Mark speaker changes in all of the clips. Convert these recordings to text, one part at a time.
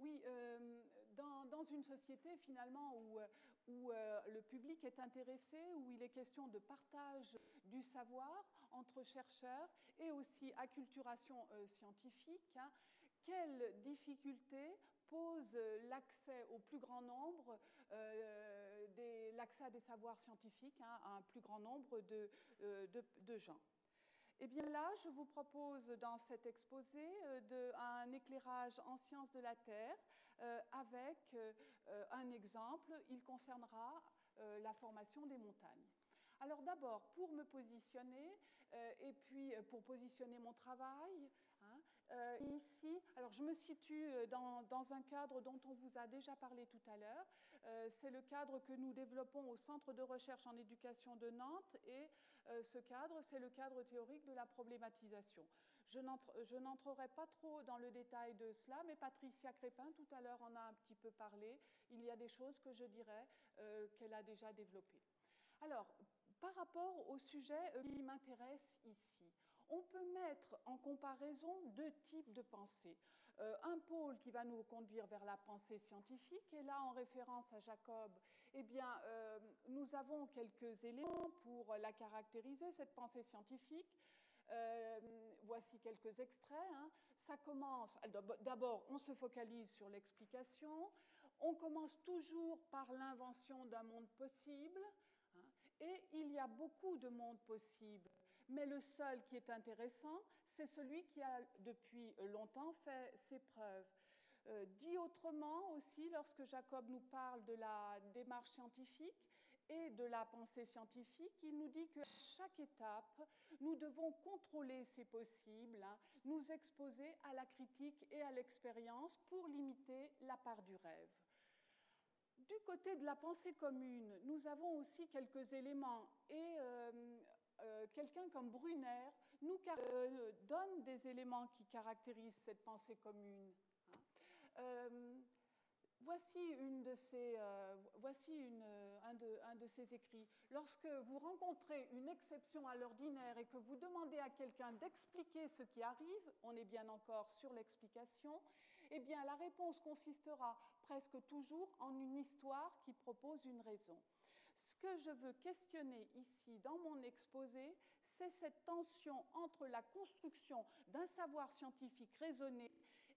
Speaker 1: Oui, euh, dans, une société finalement où, où euh, le public est intéressé, où il est question de partage du savoir entre chercheurs et aussi acculturation euh, scientifique, hein, quelles difficultés pose l'accès au plus grand nombre, l'accès à des savoirs scientifiques hein, à un plus grand nombre de gens eh bien là, je vous propose dans cet exposé euh, un éclairage en sciences de la Terre euh, avec euh, un exemple. Il concernera la formation des montagnes. Alors d'abord, pour me positionner et puis pour positionner mon travail, Hein. Ici, alors je me situe euh, dans, un cadre dont on vous a déjà parlé tout à l'heure. C'est le cadre que nous développons au Centre de recherche en éducation de Nantes et ce cadre, c'est le cadre théorique de la problématisation. Je n'entrerai pas trop dans le détail de cela, mais Patricia Crépin tout à l'heure en a un petit peu parlé. Il y a des choses que je dirais qu'elle a déjà développées. Alors, par rapport au sujet qui m'intéresse ici, on peut mettre en comparaison deux types de pensée. Euh, un pôle qui va nous conduire vers la pensée scientifique, et là, en référence à Jacob, eh bien, euh, nous avons quelques éléments pour la caractériser, cette pensée scientifique. Euh, voici quelques extraits. Hein. Ça commence. D'abord, on se focalise sur l'explication. On commence toujours par l'invention d'un monde possible. Hein. Et il y a beaucoup de mondes possibles, mais le seul qui est intéressant, c'est celui qui a depuis longtemps fait ses preuves. Euh, dit autrement aussi, lorsque Jacob nous parle de la démarche scientifique et de la pensée scientifique, il nous dit qu'à chaque étape, nous devons contrôler ces possibles, hein, nous exposer à la critique et à l'expérience pour limiter la part du rêve. Du côté de la pensée commune, nous avons aussi quelques éléments et euh, euh, quelqu'un comme Brunner nous donne des éléments qui caractérisent cette pensée commune. Hein. Voici, une de ces, euh, voici euh, un, de, un, de, ces écrits. Lorsque vous rencontrez une exception à l'ordinaire et que vous demandez à quelqu'un d'expliquer ce qui arrive, on est bien encore sur l'explication, eh bien la réponse consistera presque toujours en une histoire qui propose une raison. Ce que je veux questionner ici dans mon exposé, c'est cette tension entre la construction d'un savoir scientifique raisonné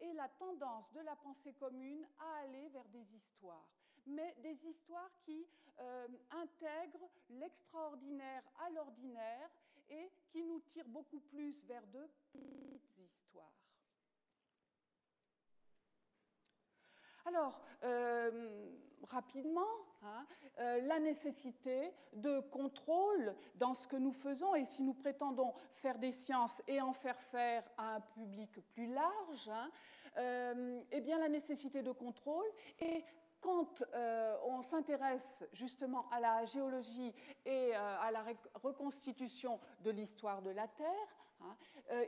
Speaker 1: et la tendance de la pensée commune à aller vers des histoires, mais des histoires qui euh, intègrent l'extraordinaire à l'ordinaire et qui nous tirent beaucoup plus vers de petites histoires. Alors, euh, rapidement, hein, euh, la nécessité de contrôle dans ce que nous faisons, et si nous prétendons faire des sciences et en faire faire à un public plus large, hein, euh, eh bien la nécessité de contrôle et quand on s'intéresse justement à la géologie et à la reconstitution de l'histoire de la Terre,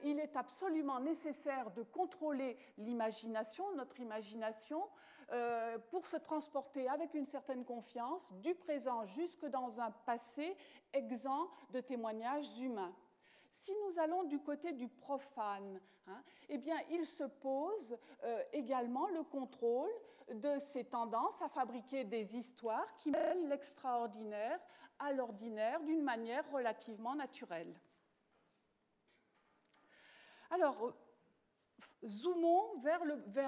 Speaker 1: il est absolument nécessaire de contrôler l'imagination, notre imagination, pour se transporter avec une certaine confiance du présent jusque dans un passé exempt de témoignages humains. Si nous allons du côté du profane, hein, eh bien, il se pose euh, également le contrôle de ces tendances à fabriquer des histoires qui mêlent l'extraordinaire à l'ordinaire d'une manière relativement naturelle. Alors, zoomons vers,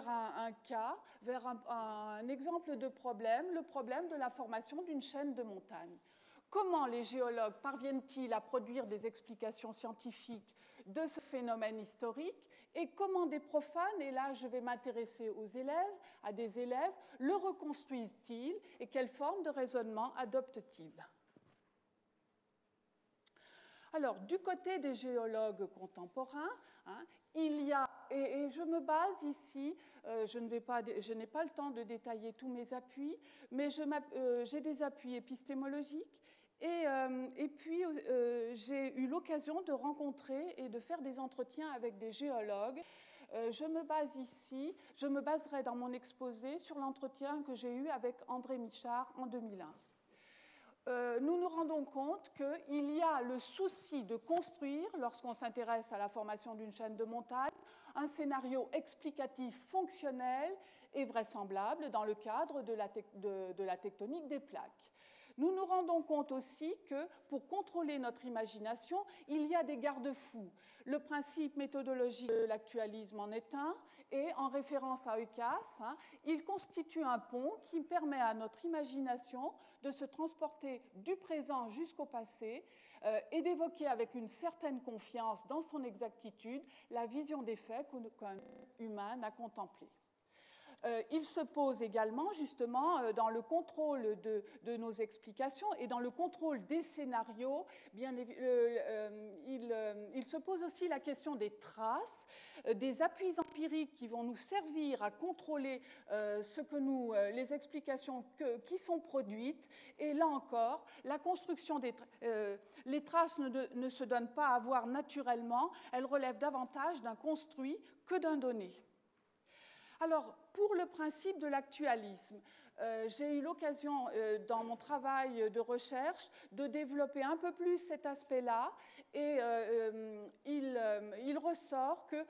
Speaker 1: un, cas, vers un exemple de problème, le problème de la formation d'une chaîne de montagnes. Comment les géologues parviennent-ils à produire des explications scientifiques de ce phénomène historique et comment des profanes, et là je vais m'intéresser aux élèves, à des élèves, le reconstruisent-ils et quelle forme de raisonnement adoptent-ils? Alors, du côté des géologues contemporains, hein, il y a, et, je me base ici, euh, je, n'ai pas, le temps de détailler tous mes appuis, mais euh, j'ai des appuis épistémologiques euh, et, puis, euh, j'ai eu l'occasion de rencontrer et de faire des entretiens avec des géologues. Je me base ici, je me baserai dans mon exposé sur l'entretien que j'ai eu avec André Michard en 2001. Euh, nous nous rendons compte qu'il y a le souci de construire, lorsqu'on s'intéresse à la formation d'une chaîne de montagne, un scénario explicatif fonctionnel et vraisemblable dans le cadre de la, de la tectonique des plaques. Nous nous rendons compte aussi que pour contrôler notre imagination, il y a des garde-fous. Le principe méthodologique de l'actualisme en est un, et en référence à Eucas, hein, il constitue un pont qui permet à notre imagination de se transporter du présent jusqu'au passé euh, et d'évoquer avec une certaine confiance dans son exactitude la vision des faits qu'un humain n'a contemplé. Euh, il se pose également justement euh, dans le contrôle de, nos explications et dans le contrôle des scénarios. Bien, euh, il, se pose aussi la question des traces, des appuis empiriques qui vont nous servir à contrôler ce que nous, les explications qui sont produites. Et là encore, la construction des les traces ne, se donnent pas à voir naturellement, elles relèvent davantage d'un construit que d'un donné. Alors, pour le principe de l'actualisme, euh, j'ai eu l'occasion euh, dans mon travail de recherche de développer un peu plus cet aspect-là et euh, il, il, ressort que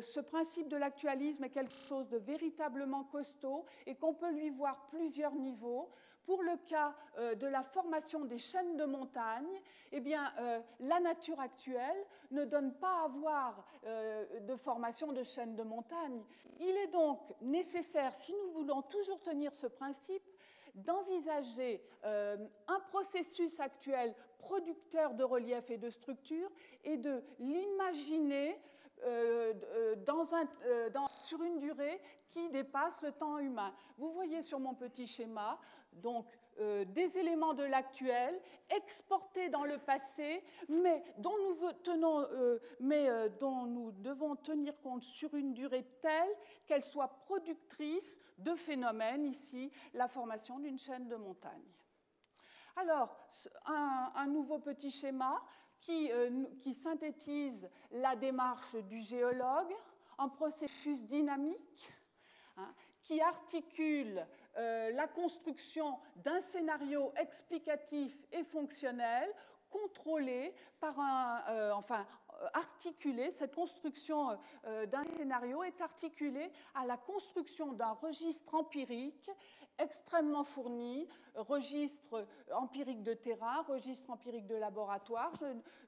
Speaker 1: ce principe de l'actualisme est quelque chose de véritablement costaud et qu'on peut lui voir plusieurs niveaux. Pour le cas euh, de la formation des chaînes de montagne, eh euh, la nature actuelle ne donne pas à voir euh, de formation de chaînes de montagne. Il est donc nécessaire, si nous voulons toujours tenir ce principe, d'envisager un processus actuel producteur de relief et de structure et de l'imaginer sur une durée qui dépasse le temps humain. Vous voyez sur mon petit schéma donc euh, des éléments de l'actuel exportés dans le passé, mais dont nous, tenons, euh, mais, euh, dont nous devons tenir compte sur une durée telle qu'elle soit productrice de phénomènes, ici la formation d'une chaîne de montagne. Alors, un, nouveau petit schéma qui, qui synthétise la démarche du géologue en processus dynamique, hein, qui articule euh, la construction d'un scénario explicatif et fonctionnel contrôlé par un, euh, enfin, articulé, cette construction euh, d'un scénario est articulée à la construction d'un registre empirique extrêmement fourni, registre empirique de terrain, registre empirique de laboratoire,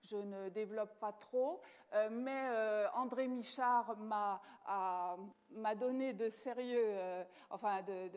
Speaker 1: je, ne développe pas trop, euh, mais André Michard m'a donné de sérieux, enfin de,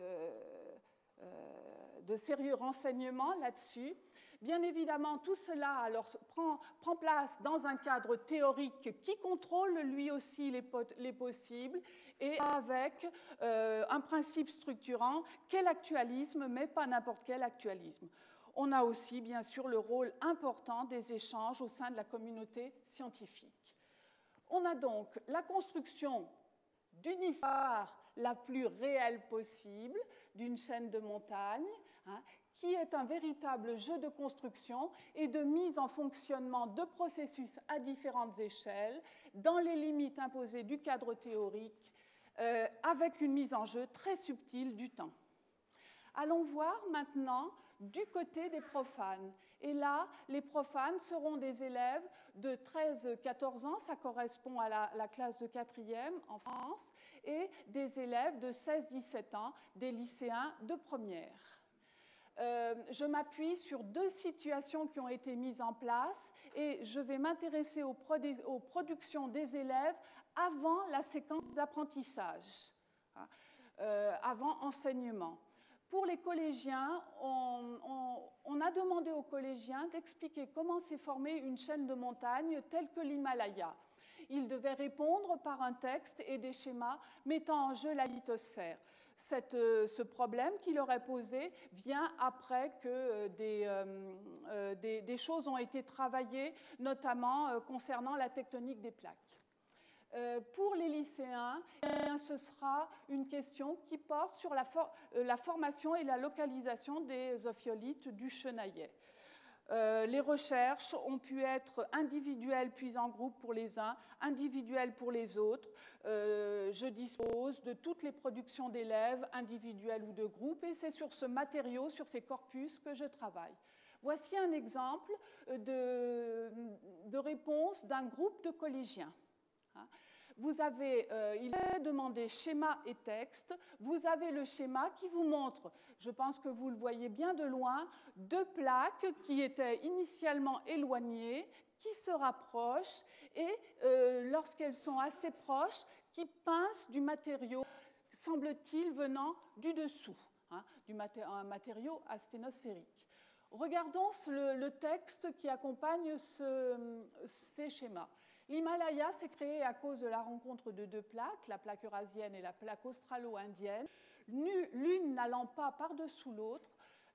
Speaker 1: de sérieux renseignements là-dessus. Bien évidemment, tout cela prend, place dans un cadre théorique qui contrôle lui aussi les, les possibles et avec euh, un principe structurant quel actualisme, mais pas n'importe quel actualisme. On a aussi, bien sûr, le rôle important des échanges au sein de la communauté scientifique. On a donc la construction d'une histoire la plus réelle possible d'une chaîne de montagnes, hein, qui est un véritable jeu de construction et de mise en fonctionnement de processus à différentes échelles, dans les limites imposées du cadre théorique, euh, avec une mise en jeu très subtile du temps. Allons voir maintenant du côté des profanes. Et là, les profanes seront des élèves de 13-14 ans, ça correspond à la, la classe de 4e en France, et des élèves de 16-17 ans, des lycéens de première. Euh, je m'appuie sur deux situations qui ont été mises en place et je vais m'intéresser aux, productions des élèves avant la séquence d'apprentissage, hein, euh, avant enseignement. Pour les collégiens, on, a demandé aux collégiens d'expliquer comment s'est formée une chaîne de montagnes telle que l'Himalaya. Ils devaient répondre par un texte et des schémas mettant en jeu la lithosphère. Euh, ce problème qu'il est posé vient après que euh, euh, des, choses ont été travaillées, notamment concernant la tectonique des plaques. pour les lycéens, ce sera une question qui porte sur la, la, formation et la localisation des ophiolites du Chenaillet. Euh, les recherches ont pu être individuelles puis en groupe pour les uns, individuelles pour les autres. Euh, je dispose de toutes les productions d'élèves, individuelles ou de groupe, et c'est sur ce matériau, sur ces corpus que je travaille. Voici un exemple de, de réponse d'un groupe de collégiens. Vous avez, euh, il est demandé schéma et texte. Vous avez le schéma qui vous montre, je pense que vous le voyez bien de loin, deux plaques qui étaient initialement éloignées, qui se rapprochent et euh, lorsqu'elles sont assez proches, qui pincent du matériau, semble-t-il, venant du dessous, hein, du un matériau asténosphérique. Regardons le, texte qui accompagne ces schémas. L'Himalaya s'est créé à cause de la rencontre de deux plaques, la plaque eurasienne et la plaque australo-indienne, l'une n'allant pas par-dessous l'autre.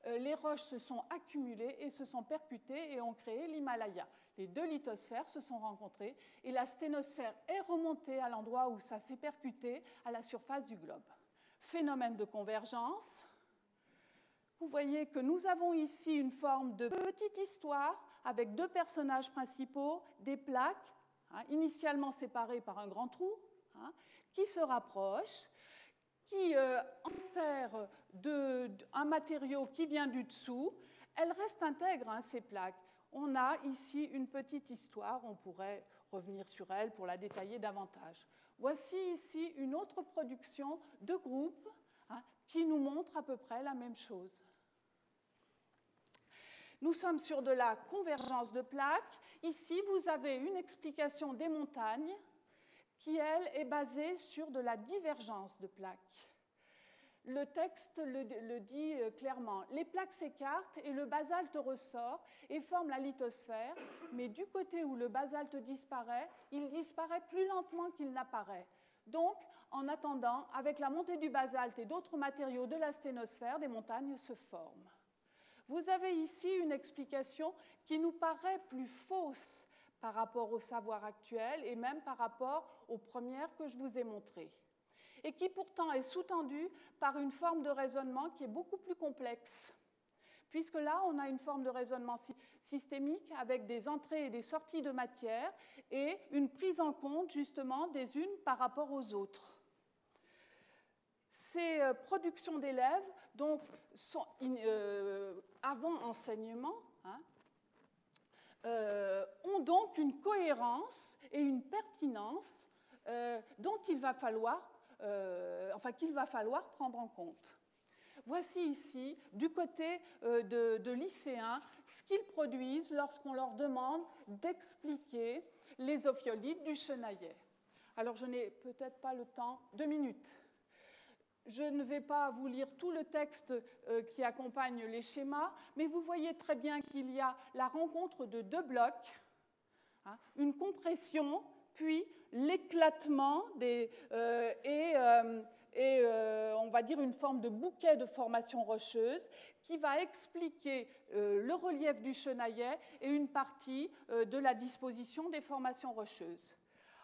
Speaker 1: Euh, les roches se sont accumulées et se sont percutées et ont créé l'Himalaya. Les deux lithosphères se sont rencontrées et la sténosphère est remontée à l'endroit où ça s'est percuté à la surface du globe. Phénomène de convergence. Vous voyez que nous avons ici une forme de petite histoire avec deux personnages principaux, des plaques Hein, initialement séparées par un grand trou, hein, qui se rapprochent, qui euh, insèrent un matériau qui vient du dessous. Elles restent intègres, hein, ces plaques. On a ici une petite histoire, on pourrait revenir sur elle pour la détailler davantage. Voici ici une autre production de groupe qui nous montre à peu près la même chose. Nous sommes sur de la convergence de plaques. Ici, vous avez une explication des montagnes qui, elle, est basée sur de la divergence de plaques. Le texte le, dit euh, clairement. Les plaques s'écartent et le basalte ressort et forme la lithosphère, mais du côté où le basalte disparaît, il disparaît plus lentement qu'il n'apparaît. Donc, en attendant, avec la montée du basalte et d'autres matériaux de la sténosphère, des montagnes se forment. Vous avez ici une explication qui nous paraît plus fausse par rapport au savoir actuel et même par rapport aux premières que je vous ai montrées, et qui pourtant est sous-tendue par une forme de raisonnement qui est beaucoup plus complexe, puisque là, on a une forme de raisonnement systémique avec des entrées et des sorties de matière et une prise en compte justement des unes par rapport aux autres ces euh, productions d'élèves, donc, euh, avant enseignement, hein, euh, ont donc une cohérence et une pertinence dont il va falloir, enfin, qu'il va falloir prendre en compte. Voici ici, du côté de, de lycéens, ce qu'ils produisent lorsqu'on leur demande d'expliquer les ophiolites du chenaillet. Alors, je n'ai peut-être pas le temps, deux minutes. Je ne vais pas vous lire tout le texte euh, qui accompagne les schémas, mais vous voyez très bien qu'il y a la rencontre de deux blocs, hein, une compression, puis l'éclatement euh, et, euh, on va dire une forme de bouquet de formation rocheuse qui va expliquer le relief du chenaillet et une partie de la disposition des formations rocheuses.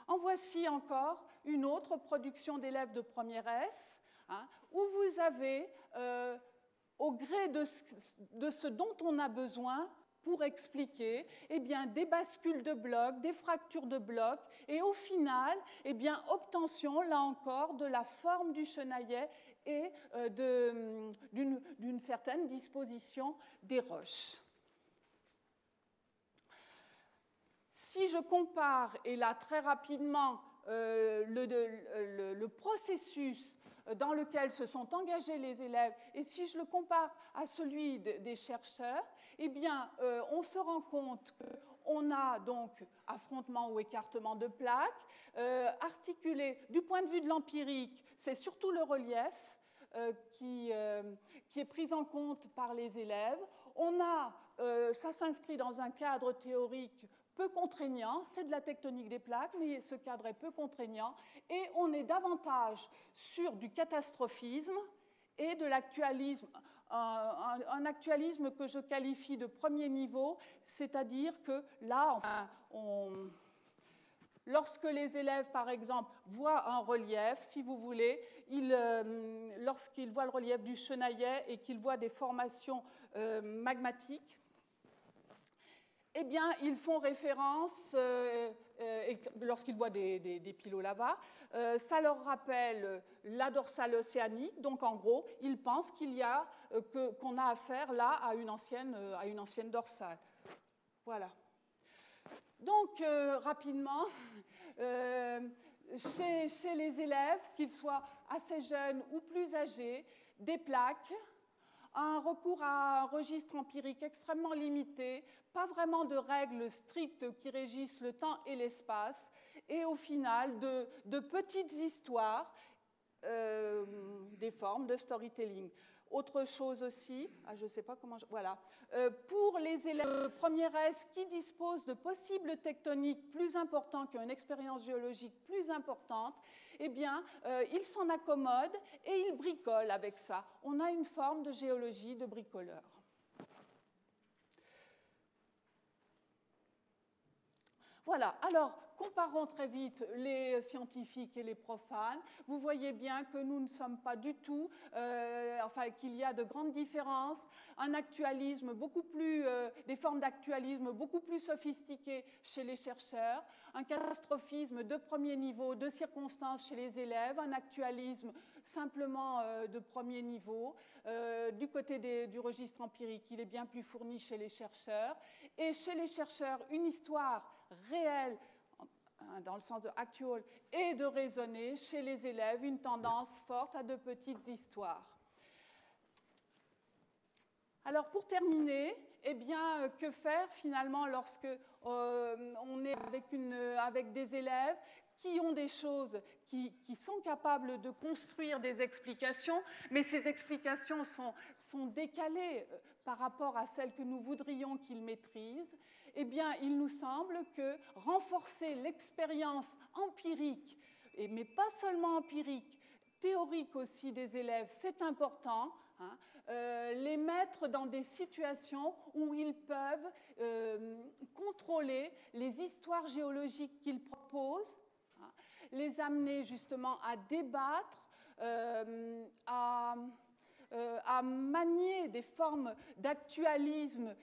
Speaker 1: En voici encore une autre production d'élèves de première S Hein, où vous avez, euh, au gré de ce, dont on a besoin pour expliquer eh bien, des bascules de blocs, des fractures de blocs, et au final, eh bien, obtention, là encore, de la forme du chenaillet et euh, d'une certaine disposition des roches. Si je compare, et là très rapidement, euh, le, processus dans lequel se sont engagés les élèves, et si je le compare à celui des chercheurs, eh bien, euh, on se rend compte qu'on a donc affrontement ou écartement de plaques, euh, articulé du point de vue de l'empirique, c'est surtout le relief euh, qui, qui, est pris en compte par les élèves. On a, ça s'inscrit dans un cadre théorique peu contraignant, c'est de la tectonique des plaques, mais ce cadre est peu contraignant, et on est davantage sur du catastrophisme et de l'actualisme, un, actualisme que je qualifie de premier niveau, c'est-à-dire que là, lorsque les élèves, par exemple, voient un relief, si vous voulez, euh, lorsqu'ils voient le relief du chenaillet et qu'ils voient des formations euh, magmatiques, eh bien, ils font référence euh, lorsqu'ils voient des, des, pilots lava. ça leur rappelle la dorsale océanique, donc en gros, ils pensent qu'il y a qu'on a affaire là à une ancienne, à une ancienne dorsale. Voilà. Donc, rapidement, chez, les élèves, qu'ils soient assez jeunes ou plus âgés, des plaques, un recours à un registre empirique extrêmement limité, pas vraiment de règles strictes qui régissent le temps et l'espace, et au final de, petites histoires, euh, des formes de storytelling. Autre chose aussi, ah, je ne sais pas comment, voilà, euh, pour les élèves première S qui disposent de possibles tectoniques plus importants, qui ont une expérience géologique plus importante, eh bien, euh, ils s'en accommodent et ils bricolent avec ça. On a une forme de géologie de bricoleur. Voilà, alors comparons très vite les scientifiques et les profanes. Vous voyez bien que nous ne sommes pas du tout, euh, enfin qu'il y a de grandes différences, un actualisme beaucoup plus, euh, des formes d'actualisme beaucoup plus sophistiquées chez les chercheurs, un catastrophisme de premier niveau, de circonstances chez les élèves, un actualisme simplement euh, de premier niveau. du côté du registre empirique, il est bien plus fourni chez les chercheurs. Et chez les chercheurs, une histoire réelle Hein, dans le sens de actual, et de raisonner chez les élèves une tendance forte à de petites histoires. Alors pour terminer, eh bien, euh, que faire finalement lorsque euh, on est avec, une, avec, des élèves qui ont des choses, qui, qui, sont capables de construire des explications, mais ces explications sont, sont décalées euh, par rapport à celles que nous voudrions qu'ils maîtrisent eh bien, il nous semble que renforcer l'expérience empirique, mais pas seulement empirique, théorique aussi des élèves, c'est important. Hein, euh, les mettre dans des situations où ils peuvent euh, contrôler les histoires géologiques qu'ils proposent, hein, les amener justement à débattre, euh, à, manier des formes d'actualisme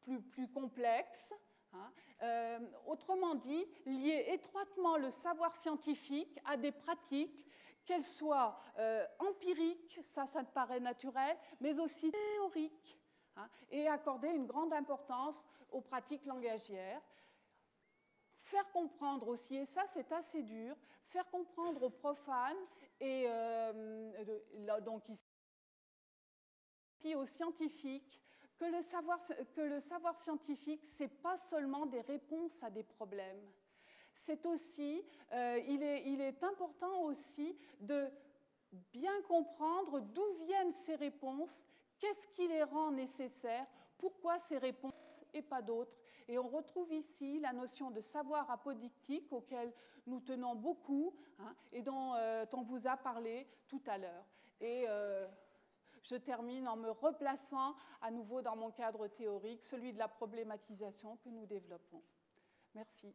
Speaker 1: plus, plus complexe. Hein. Euh, autrement dit, lier étroitement le savoir scientifique à des pratiques, qu'elles soient euh, empiriques, ça, ça te paraît naturel, mais aussi théoriques, hein, et accorder une grande importance aux pratiques langagières. Faire comprendre aussi, et ça c'est assez dur, faire comprendre aux profanes et euh, donc ici aux scientifiques que le savoir, scientifique, ce n'est pas seulement des réponses à des problèmes. C'est aussi, euh, il, est, il est important aussi de bien comprendre d'où viennent ces réponses, qu'est-ce qui les rend nécessaires, pourquoi ces réponses et pas d'autres. Et on retrouve ici la notion de savoir apodictique auquel nous tenons beaucoup hein, et dont euh, on vous a parlé tout à l'heure. Et euh, je termine en me replaçant à nouveau dans mon cadre théorique, celui de la problématisation que nous développons. Merci.